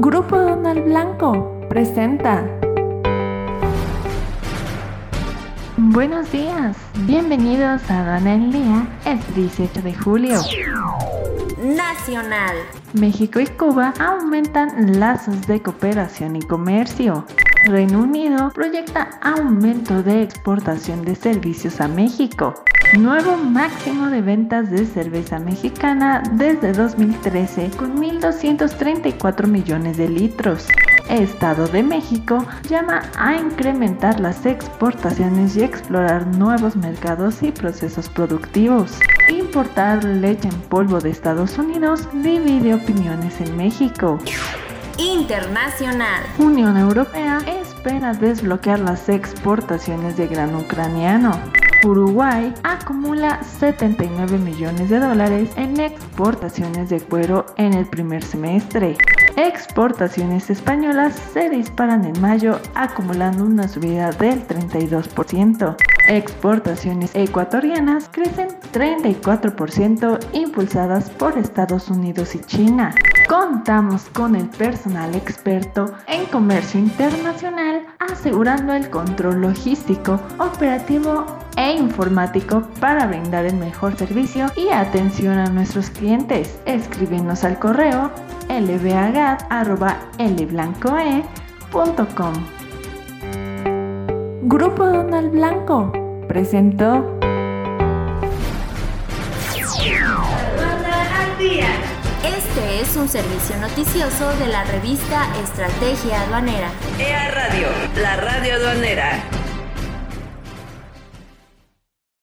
Grupo Donald Blanco presenta. Buenos días, bienvenidos a Don el Día, es 18 de julio. Nacional. México y Cuba aumentan lazos de cooperación y comercio. Reino Unido proyecta aumento de exportación de servicios a México. Nuevo máximo de ventas de cerveza mexicana desde 2013 con 1.234 millones de litros. Estado de México llama a incrementar las exportaciones y explorar nuevos mercados y procesos productivos. Importar leche en polvo de Estados Unidos divide opiniones en México. Internacional. Unión Europea espera desbloquear las exportaciones de grano ucraniano. Uruguay acumula 79 millones de dólares en exportaciones de cuero en el primer semestre. Exportaciones españolas se disparan en mayo acumulando una subida del 32%. Exportaciones ecuatorianas crecen 34% impulsadas por Estados Unidos y China. Contamos con el personal experto en comercio internacional asegurando el control logístico, operativo e informático para brindar el mejor servicio y atención a nuestros clientes. Escríbenos al correo lbagat.lblancoe.com. Grupo Donald Blanco presentó Este es un servicio noticioso de la revista Estrategia Aduanera. EA Radio, la radio aduanera.